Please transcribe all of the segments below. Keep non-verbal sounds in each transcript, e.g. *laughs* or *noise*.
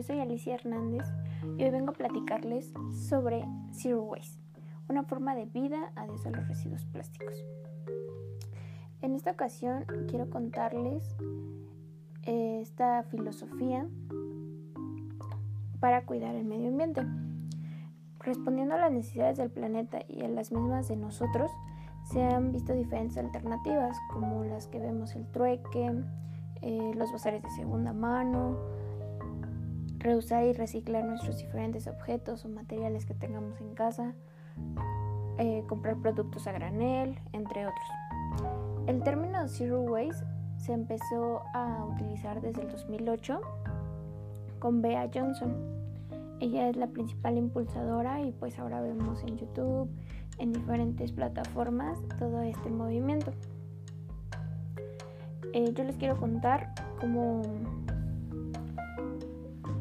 Yo soy Alicia Hernández y hoy vengo a platicarles sobre Zero Waste, una forma de vida adiós a los residuos plásticos. En esta ocasión quiero contarles eh, esta filosofía para cuidar el medio ambiente. Respondiendo a las necesidades del planeta y a las mismas de nosotros, se han visto diferentes alternativas como las que vemos el trueque, eh, los bazares de segunda mano, reusar y reciclar nuestros diferentes objetos o materiales que tengamos en casa, eh, comprar productos a granel, entre otros. El término Zero Waste se empezó a utilizar desde el 2008 con Bea Johnson. Ella es la principal impulsadora y pues ahora vemos en YouTube, en diferentes plataformas, todo este movimiento. Eh, yo les quiero contar cómo,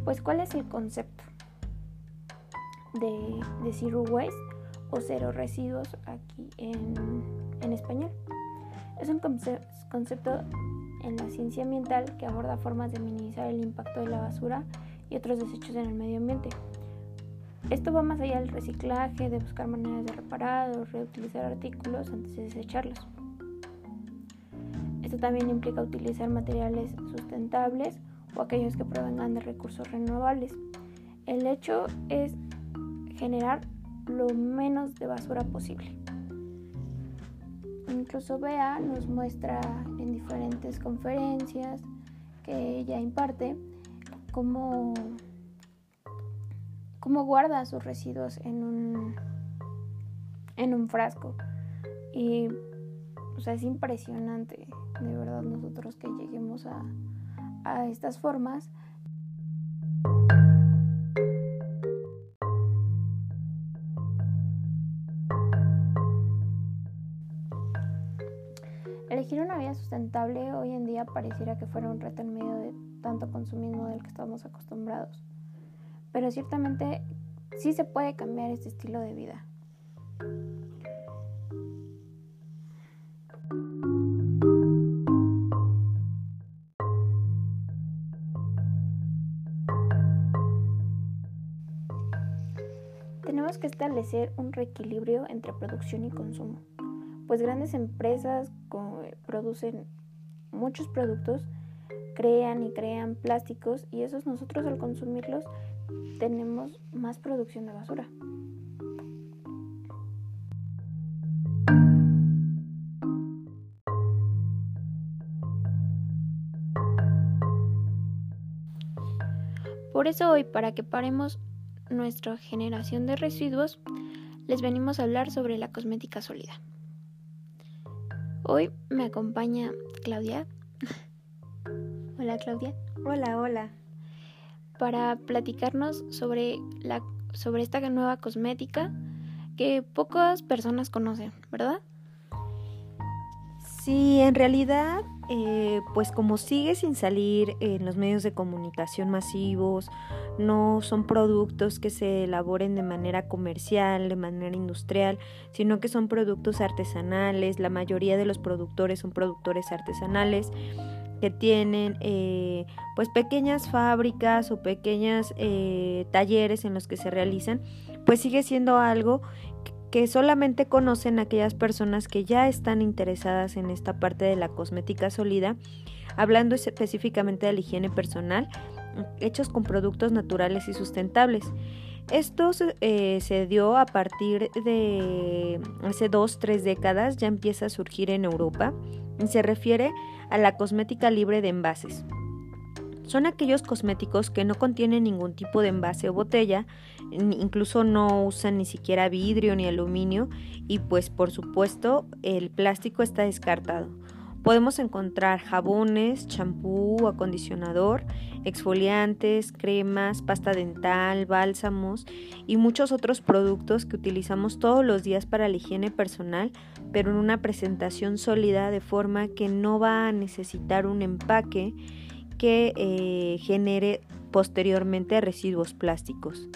pues cuál es el concepto de, de Zero Waste o cero residuos aquí en, en español. Es un concepto en la ciencia ambiental que aborda formas de minimizar el impacto de la basura y otros desechos en el medio ambiente. Esto va más allá del reciclaje, de buscar maneras de reparar o reutilizar artículos antes de desecharlos. Esto también implica utilizar materiales sustentables o aquellos que provengan de recursos renovables. El hecho es generar lo menos de basura posible. Incluso Bea nos muestra en diferentes conferencias que ella imparte cómo, cómo guarda sus residuos en un, en un frasco. Y o sea, es impresionante, de verdad, nosotros que lleguemos a, estas formas. Elegir una vida sustentable hoy en día pareciera que fuera un reto en medio de tanto consumismo del que estamos acostumbrados. Pero ciertamente sí se puede cambiar este estilo de vida. Tenemos que establecer un reequilibrio entre producción y consumo, pues grandes empresas producen muchos productos, crean y crean plásticos y esos nosotros al consumirlos tenemos más producción de basura. Por eso hoy, para que paremos nuestra generación de residuos, les venimos a hablar sobre la cosmética sólida. Hoy me acompaña Claudia. *laughs* hola Claudia. Hola, hola. Para platicarnos sobre, la, sobre esta nueva cosmética que pocas personas conocen, ¿verdad? Sí, en realidad, eh, pues como sigue sin salir en los medios de comunicación masivos, no son productos que se elaboren de manera comercial, de manera industrial, sino que son productos artesanales. La mayoría de los productores son productores artesanales que tienen eh, pues pequeñas fábricas o pequeños eh, talleres en los que se realizan, pues sigue siendo algo que solamente conocen aquellas personas que ya están interesadas en esta parte de la cosmética sólida, hablando específicamente de la higiene personal, hechos con productos naturales y sustentables. Esto eh, se dio a partir de hace dos, tres décadas, ya empieza a surgir en Europa y se refiere a la cosmética libre de envases. Son aquellos cosméticos que no contienen ningún tipo de envase o botella, incluso no usan ni siquiera vidrio ni aluminio y pues por supuesto el plástico está descartado. Podemos encontrar jabones, champú, acondicionador, exfoliantes, cremas, pasta dental, bálsamos y muchos otros productos que utilizamos todos los días para la higiene personal, pero en una presentación sólida de forma que no va a necesitar un empaque que eh, genere posteriormente residuos plásticos.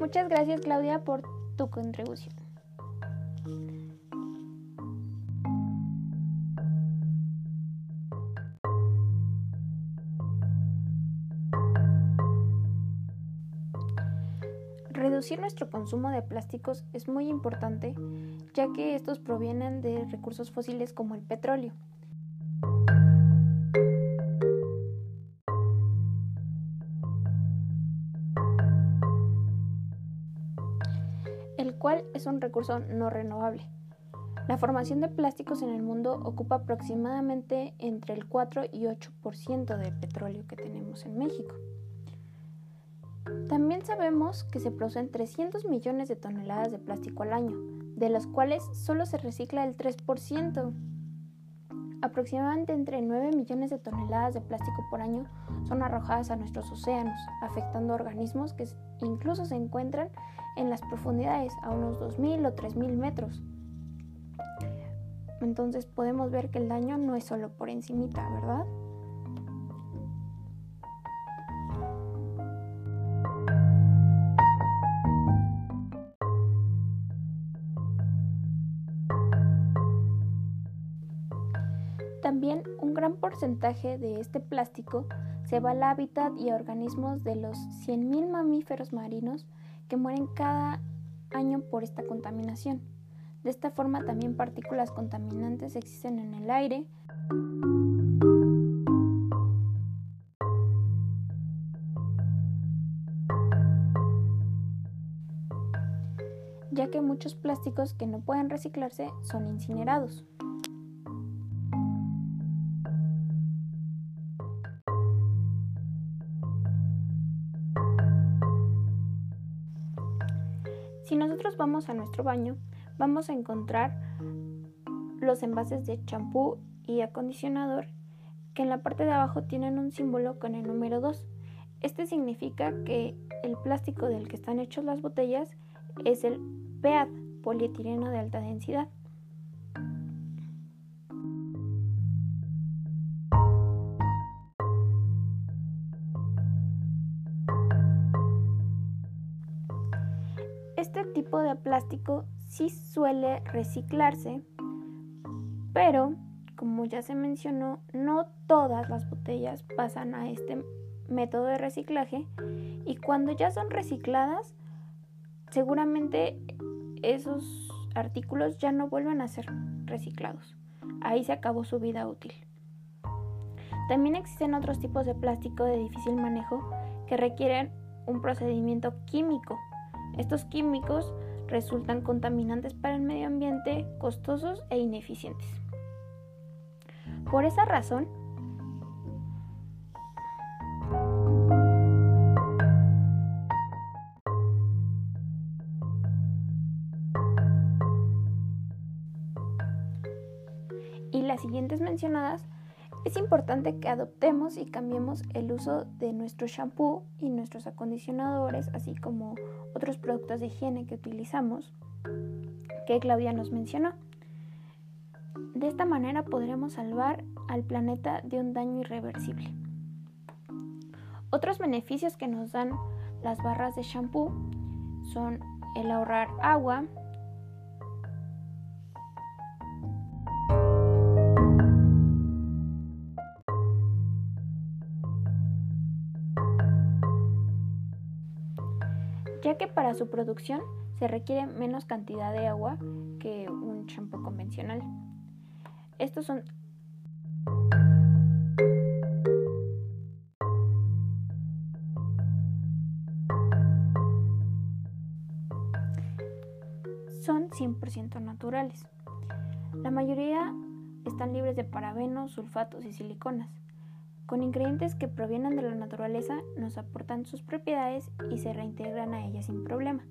Muchas gracias Claudia por tu contribución. Reducir nuestro consumo de plásticos es muy importante ya que estos provienen de recursos fósiles como el petróleo. el cual es un recurso no renovable. La formación de plásticos en el mundo ocupa aproximadamente entre el 4 y 8% del petróleo que tenemos en México. También sabemos que se producen 300 millones de toneladas de plástico al año, de los cuales solo se recicla el 3%. Aproximadamente entre 9 millones de toneladas de plástico por año son arrojadas a nuestros océanos, afectando organismos que incluso se encuentran en las profundidades a unos 2.000 o 3.000 metros. Entonces podemos ver que el daño no es solo por encimita, ¿verdad? También un gran porcentaje de este plástico se va al hábitat y a organismos de los 100.000 mamíferos marinos que mueren cada año por esta contaminación. De esta forma también partículas contaminantes existen en el aire. ya que muchos plásticos que no pueden reciclarse son incinerados. Si nosotros vamos a nuestro baño, vamos a encontrar los envases de champú y acondicionador que en la parte de abajo tienen un símbolo con el número 2. Este significa que el plástico del que están hechos las botellas es el PEAD, polietileno de alta densidad. Tipo de plástico sí suele reciclarse, pero como ya se mencionó, no todas las botellas pasan a este método de reciclaje y cuando ya son recicladas, seguramente esos artículos ya no vuelven a ser reciclados. Ahí se acabó su vida útil. También existen otros tipos de plástico de difícil manejo que requieren un procedimiento químico estos químicos resultan contaminantes para el medio ambiente, costosos e ineficientes. Por esa razón, y las siguientes mencionadas es importante que adoptemos y cambiemos el uso de nuestro shampoo y nuestros acondicionadores, así como otros productos de higiene que utilizamos, que Claudia nos mencionó. De esta manera podremos salvar al planeta de un daño irreversible. Otros beneficios que nos dan las barras de shampoo son el ahorrar agua, que para su producción se requiere menos cantidad de agua que un champú convencional. Estos son son 100% naturales. La mayoría están libres de parabenos, sulfatos y siliconas con ingredientes que provienen de la naturaleza, nos aportan sus propiedades y se reintegran a ellas sin problema.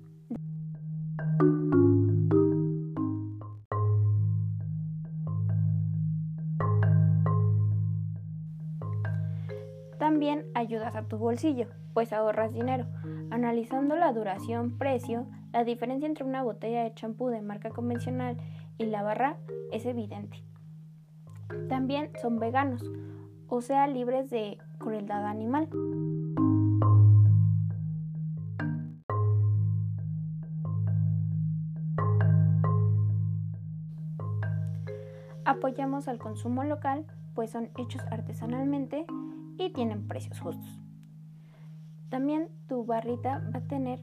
También ayudas a tu bolsillo, pues ahorras dinero. Analizando la duración, precio, la diferencia entre una botella de champú de marca convencional y la barra es evidente. También son veganos, o sea libres de crueldad animal. Apoyamos al consumo local, pues son hechos artesanalmente y tienen precios justos. También tu barrita va a tener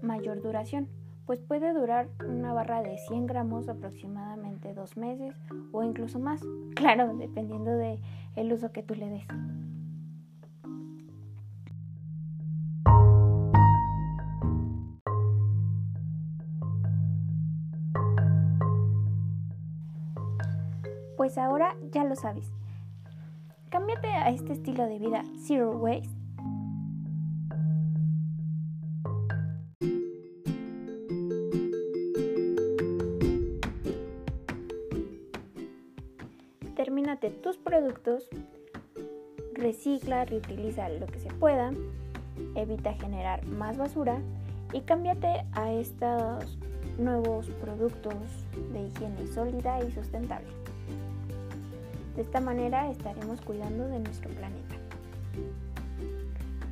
mayor duración, pues puede durar una barra de 100 gramos aproximadamente dos meses o incluso más, *laughs* claro, dependiendo del el uso que tú le des. Pues ahora ya lo sabes. Cámbiate a este estilo de vida Zero Waste. Tus productos, recicla, reutiliza lo que se pueda, evita generar más basura y cámbiate a estos nuevos productos de higiene sólida y sustentable. De esta manera estaremos cuidando de nuestro planeta.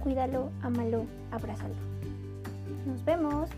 Cuídalo, ámalo, abrázalo. Nos vemos.